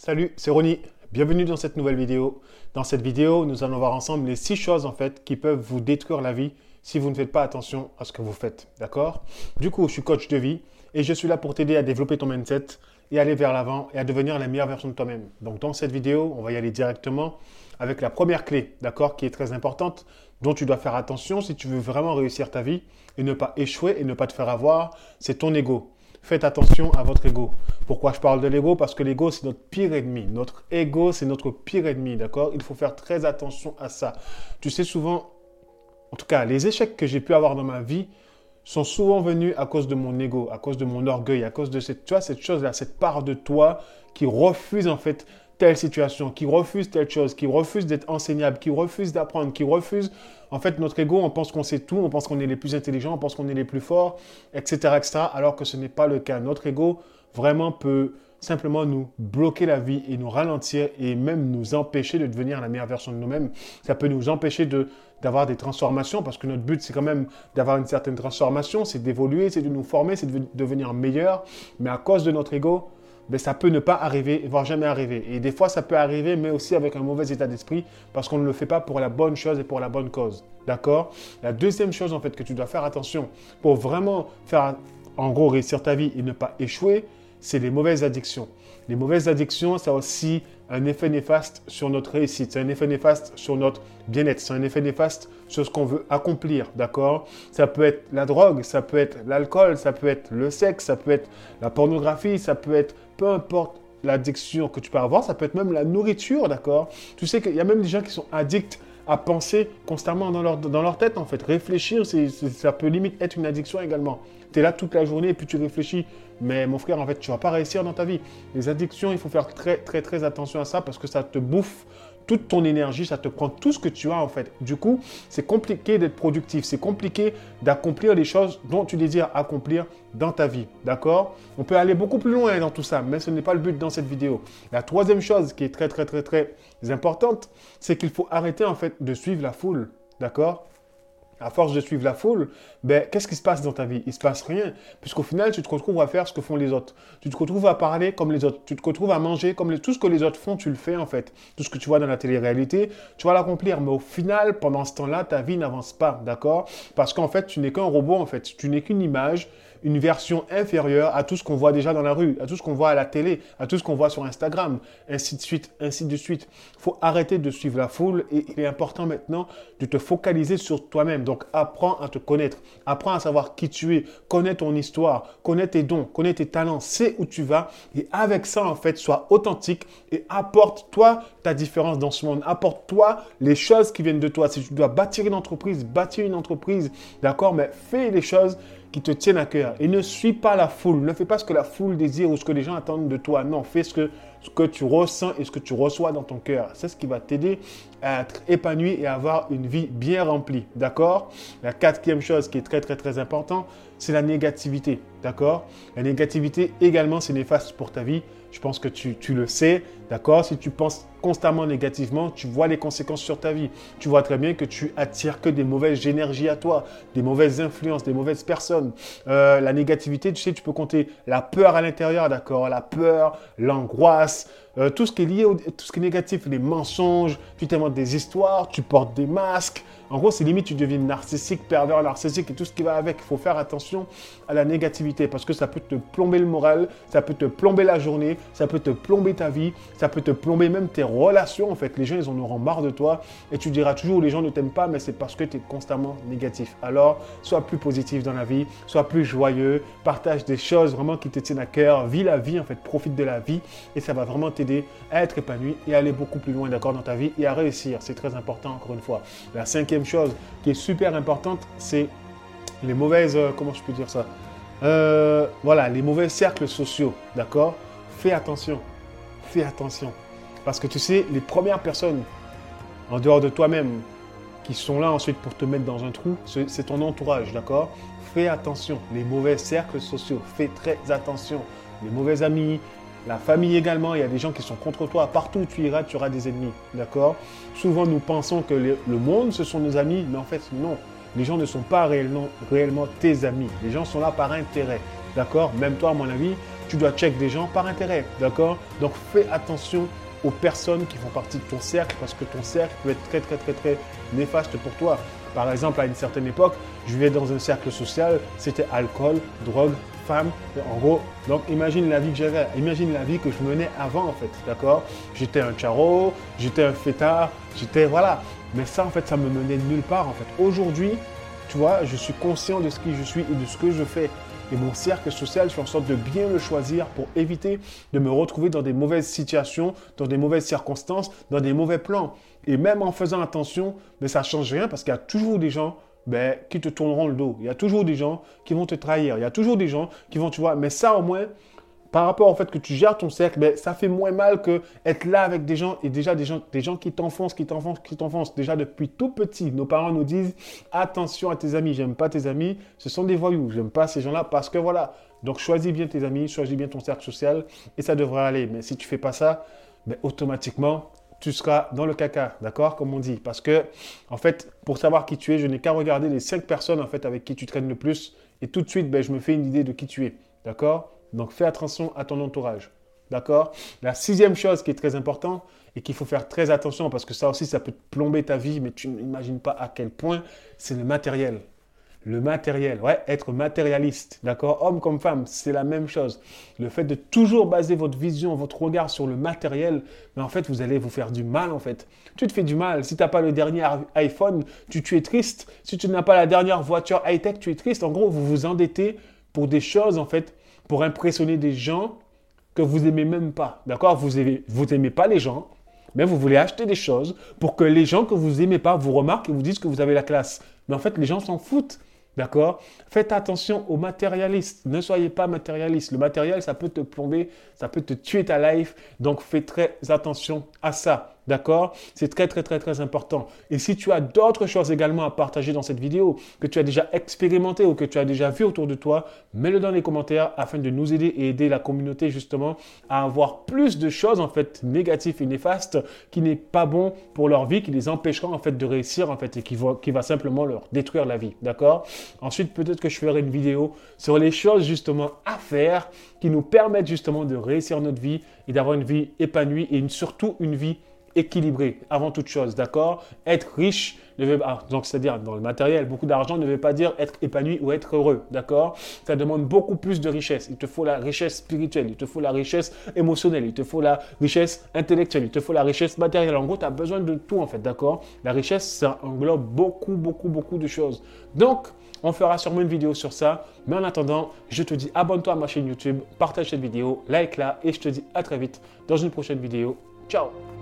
Salut, c'est Ronnie. Bienvenue dans cette nouvelle vidéo. Dans cette vidéo, nous allons voir ensemble les six choses en fait qui peuvent vous détruire la vie si vous ne faites pas attention à ce que vous faites. D'accord? Du coup, je suis coach de vie et je suis là pour t'aider à développer ton mindset et aller vers l'avant et à devenir la meilleure version de toi-même. Donc dans cette vidéo, on va y aller directement avec la première clé, d'accord, qui est très importante, dont tu dois faire attention si tu veux vraiment réussir ta vie et ne pas échouer et ne pas te faire avoir, c'est ton ego. Faites attention à votre ego. Pourquoi je parle de l'ego? Parce que l'ego, c'est notre pire ennemi. Notre ego, c'est notre pire ennemi, d'accord? Il faut faire très attention à ça. Tu sais, souvent, en tout cas, les échecs que j'ai pu avoir dans ma vie sont souvent venus à cause de mon ego, à cause de mon orgueil, à cause de cette, cette chose-là, cette part de toi qui refuse en fait telle situation, qui refuse telle chose, qui refuse d'être enseignable, qui refuse d'apprendre, qui refuse... En fait, notre ego, on pense qu'on sait tout, on pense qu'on est les plus intelligents, on pense qu'on est les plus forts, etc., etc., alors que ce n'est pas le cas. Notre ego, vraiment, peut simplement nous bloquer la vie et nous ralentir et même nous empêcher de devenir la meilleure version de nous-mêmes. Ça peut nous empêcher de d'avoir des transformations parce que notre but c'est quand même d'avoir une certaine transformation, c'est d'évoluer, c'est de nous former, c'est de devenir meilleur. Mais à cause de notre ego, ben, ça peut ne pas arriver, voire jamais arriver. Et des fois, ça peut arriver, mais aussi avec un mauvais état d'esprit, parce qu'on ne le fait pas pour la bonne chose et pour la bonne cause. D'accord? La deuxième chose, en fait, que tu dois faire attention pour vraiment faire, en gros, réussir ta vie et ne pas échouer, c'est les mauvaises addictions. Les mauvaises addictions, ça aussi un effet néfaste sur notre réussite, c'est un effet néfaste sur notre bien-être, c'est un effet néfaste sur ce qu'on veut accomplir, d'accord? Ça peut être la drogue, ça peut être l'alcool, ça peut être le sexe, ça peut être la pornographie, ça peut être peu importe l'addiction que tu peux avoir, ça peut être même la nourriture, d'accord? Tu sais qu'il y a même des gens qui sont addicts à penser constamment dans leur, dans leur tête, en fait. Réfléchir, ça peut limite être une addiction également. Tu es là toute la journée et puis tu réfléchis. Mais mon frère, en fait, tu vas pas réussir dans ta vie. Les addictions, il faut faire très, très, très attention à ça parce que ça te bouffe toute ton énergie, ça te prend tout ce que tu as en fait. Du coup, c'est compliqué d'être productif, c'est compliqué d'accomplir les choses dont tu désires accomplir dans ta vie. D'accord? On peut aller beaucoup plus loin dans tout ça, mais ce n'est pas le but dans cette vidéo. La troisième chose qui est très très très très importante, c'est qu'il faut arrêter en fait de suivre la foule. D'accord? À force de suivre la foule, ben, qu'est-ce qui se passe dans ta vie? Il ne se passe rien, puisqu'au final, tu te retrouves à faire ce que font les autres. Tu te retrouves à parler comme les autres. Tu te retrouves à manger comme les... tout ce que les autres font, tu le fais en fait. Tout ce que tu vois dans la télé-réalité, tu vas l'accomplir. Mais au final, pendant ce temps-là, ta vie n'avance pas, d'accord? Parce qu'en fait, tu n'es qu'un robot, en fait. Tu n'es qu'une image une version inférieure à tout ce qu'on voit déjà dans la rue, à tout ce qu'on voit à la télé, à tout ce qu'on voit sur Instagram, ainsi de suite, ainsi de suite. Il faut arrêter de suivre la foule et il est important maintenant de te focaliser sur toi-même. Donc apprends à te connaître, apprends à savoir qui tu es, connais ton histoire, connais tes dons, connais tes talents, sais où tu vas. Et avec ça en fait, sois authentique et apporte-toi ta différence dans ce monde, apporte-toi les choses qui viennent de toi. Si tu dois bâtir une entreprise, bâtir une entreprise, d'accord, mais fais les choses qui te tiennent à cœur. Et ne suis pas la foule. Ne fais pas ce que la foule désire ou ce que les gens attendent de toi. Non, fais ce que, ce que tu ressens et ce que tu reçois dans ton cœur. C'est ce qui va t'aider à être épanoui et à avoir une vie bien remplie. D'accord? La quatrième chose qui est très très très important, c'est la négativité. D'accord? La négativité également, c'est néfaste pour ta vie. Je pense que tu, tu le sais. D'accord? Si tu penses constamment négativement, tu vois les conséquences sur ta vie. Tu vois très bien que tu attires que des mauvaises énergies à toi, des mauvaises influences, des mauvaises personnes. Euh, la négativité, tu sais, tu peux compter la peur à l'intérieur, d'accord? La peur, l'angoisse, euh, tout ce qui est lié, au, tout ce qui est négatif, les mensonges, tu t'inventes des histoires, tu portes des masques. En gros, c'est limite, tu deviens narcissique, pervers narcissique et tout ce qui va avec. Il faut faire attention à la négativité parce que ça peut te plomber le moral, ça peut te plomber la journée, ça peut te plomber ta vie, ça peut te plomber même tes relations. En fait, les gens, ils en auront marre de toi et tu diras toujours les gens ne t'aiment pas, mais c'est parce que tu es constamment négatif. Alors, sois plus positif dans la vie, sois plus joyeux, partage des choses vraiment qui te tiennent à cœur, vis la vie, en fait, profite de la vie et ça va vraiment t'aider à être épanoui et aller beaucoup plus loin, d'accord, dans ta vie et à réussir. C'est très important, encore une fois. La cinquième chose qui est super importante, c'est les mauvaises, euh, comment je peux dire ça euh, Voilà, les mauvais cercles sociaux, d'accord Fais attention, fais attention. Parce que tu sais, les premières personnes, en dehors de toi-même, qui sont là ensuite pour te mettre dans un trou, c'est ton entourage, d'accord Fais attention, les mauvais cercles sociaux, fais très attention. Les mauvais amis, la famille également, il y a des gens qui sont contre toi. Partout où tu iras, tu auras des ennemis. D'accord? Souvent, nous pensons que le monde, ce sont nos amis, mais en fait, non. Les gens ne sont pas réellement, tes amis. Les gens sont là par intérêt. d'accord? Même toi, à mon avis, tu dois check des gens par intérêt, d'accord? Donc fais attention aux personnes qui font partie de ton cercle parce que ton cercle peut être très très très très néfaste pour toi. Par exemple, à une certaine époque, je vivais dans un cercle social, c'était alcool, drogue, en gros. Donc imagine la vie que j'avais, imagine la vie que je menais avant en fait, d'accord? J'étais un charo, j'étais un fêtard, j'étais voilà. Mais ça en fait, ça me menait nulle part en fait. Aujourd'hui, tu vois, je suis conscient de ce qui je suis et de ce que je fais. Et mon cercle social, je fais en sorte de bien le choisir pour éviter de me retrouver dans des mauvaises situations, dans des mauvaises circonstances, dans des mauvais plans. Et même en faisant attention, mais ça ne change rien parce qu'il y a toujours des gens ben, qui te tourneront le dos. Il y a toujours des gens qui vont te trahir. Il y a toujours des gens qui vont, tu vois, mais ça au moins, par rapport au fait que tu gères ton cercle, ben, ça fait moins mal que être là avec des gens et déjà des gens, des gens qui t'enfoncent, qui t'enfoncent, qui t'enfoncent. Déjà depuis tout petit, nos parents nous disent attention à tes amis. J'aime pas tes amis, ce sont des voyous. J'aime pas ces gens-là parce que voilà. Donc choisis bien tes amis, choisis bien ton cercle social et ça devrait aller. Mais si tu fais pas ça, ben, automatiquement tu seras dans le caca, d'accord, comme on dit. Parce que, en fait, pour savoir qui tu es, je n'ai qu'à regarder les cinq personnes en fait avec qui tu traînes le plus, et tout de suite, ben, je me fais une idée de qui tu es, d'accord donc fais attention à ton entourage. D'accord La sixième chose qui est très importante et qu'il faut faire très attention parce que ça aussi, ça peut plomber ta vie, mais tu n'imagines pas à quel point, c'est le matériel. Le matériel, ouais, être matérialiste, d'accord Homme comme femme, c'est la même chose. Le fait de toujours baser votre vision, votre regard sur le matériel, mais en fait, vous allez vous faire du mal, en fait. Tu te fais du mal. Si tu n'as pas le dernier iPhone, tu, es triste. Si tu n'as pas la dernière voiture high-tech, tu es triste. En gros, vous vous endettez pour des choses, en fait, pour impressionner des gens que vous aimez même pas. D'accord? Vous aimez, vous aimez pas les gens, mais vous voulez acheter des choses pour que les gens que vous aimez pas vous remarquent et vous disent que vous avez la classe. Mais en fait, les gens s'en foutent. D'accord? Faites attention aux matérialistes. Ne soyez pas matérialiste. Le matériel, ça peut te plomber, ça peut te tuer ta life. Donc, faites très attention à ça. D'accord? C'est très très très très important. Et si tu as d'autres choses également à partager dans cette vidéo, que tu as déjà expérimenté ou que tu as déjà vu autour de toi, mets-le dans les commentaires afin de nous aider et aider la communauté justement à avoir plus de choses en fait négatives et néfastes qui n'est pas bon pour leur vie, qui les empêchera en fait de réussir en fait et qui va, qui va simplement leur détruire la vie. D'accord? Ensuite, peut-être que je ferai une vidéo sur les choses justement à faire qui nous permettent justement de réussir notre vie et d'avoir une vie épanouie et surtout une vie équilibré avant toute chose, d'accord? Être riche, ah, donc c'est-à-dire dans le matériel, beaucoup d'argent ne veut pas dire être épanoui ou être heureux, d'accord? Ça demande beaucoup plus de richesse. Il te faut la richesse spirituelle, il te faut la richesse émotionnelle, il te faut la richesse intellectuelle, il te faut la richesse matérielle. En gros, tu as besoin de tout en fait, d'accord? La richesse, ça englobe beaucoup, beaucoup, beaucoup de choses. Donc, on fera sûrement une vidéo sur ça. Mais en attendant, je te dis abonne-toi à ma chaîne YouTube, partage cette vidéo, like-la et je te dis à très vite dans une prochaine vidéo. Ciao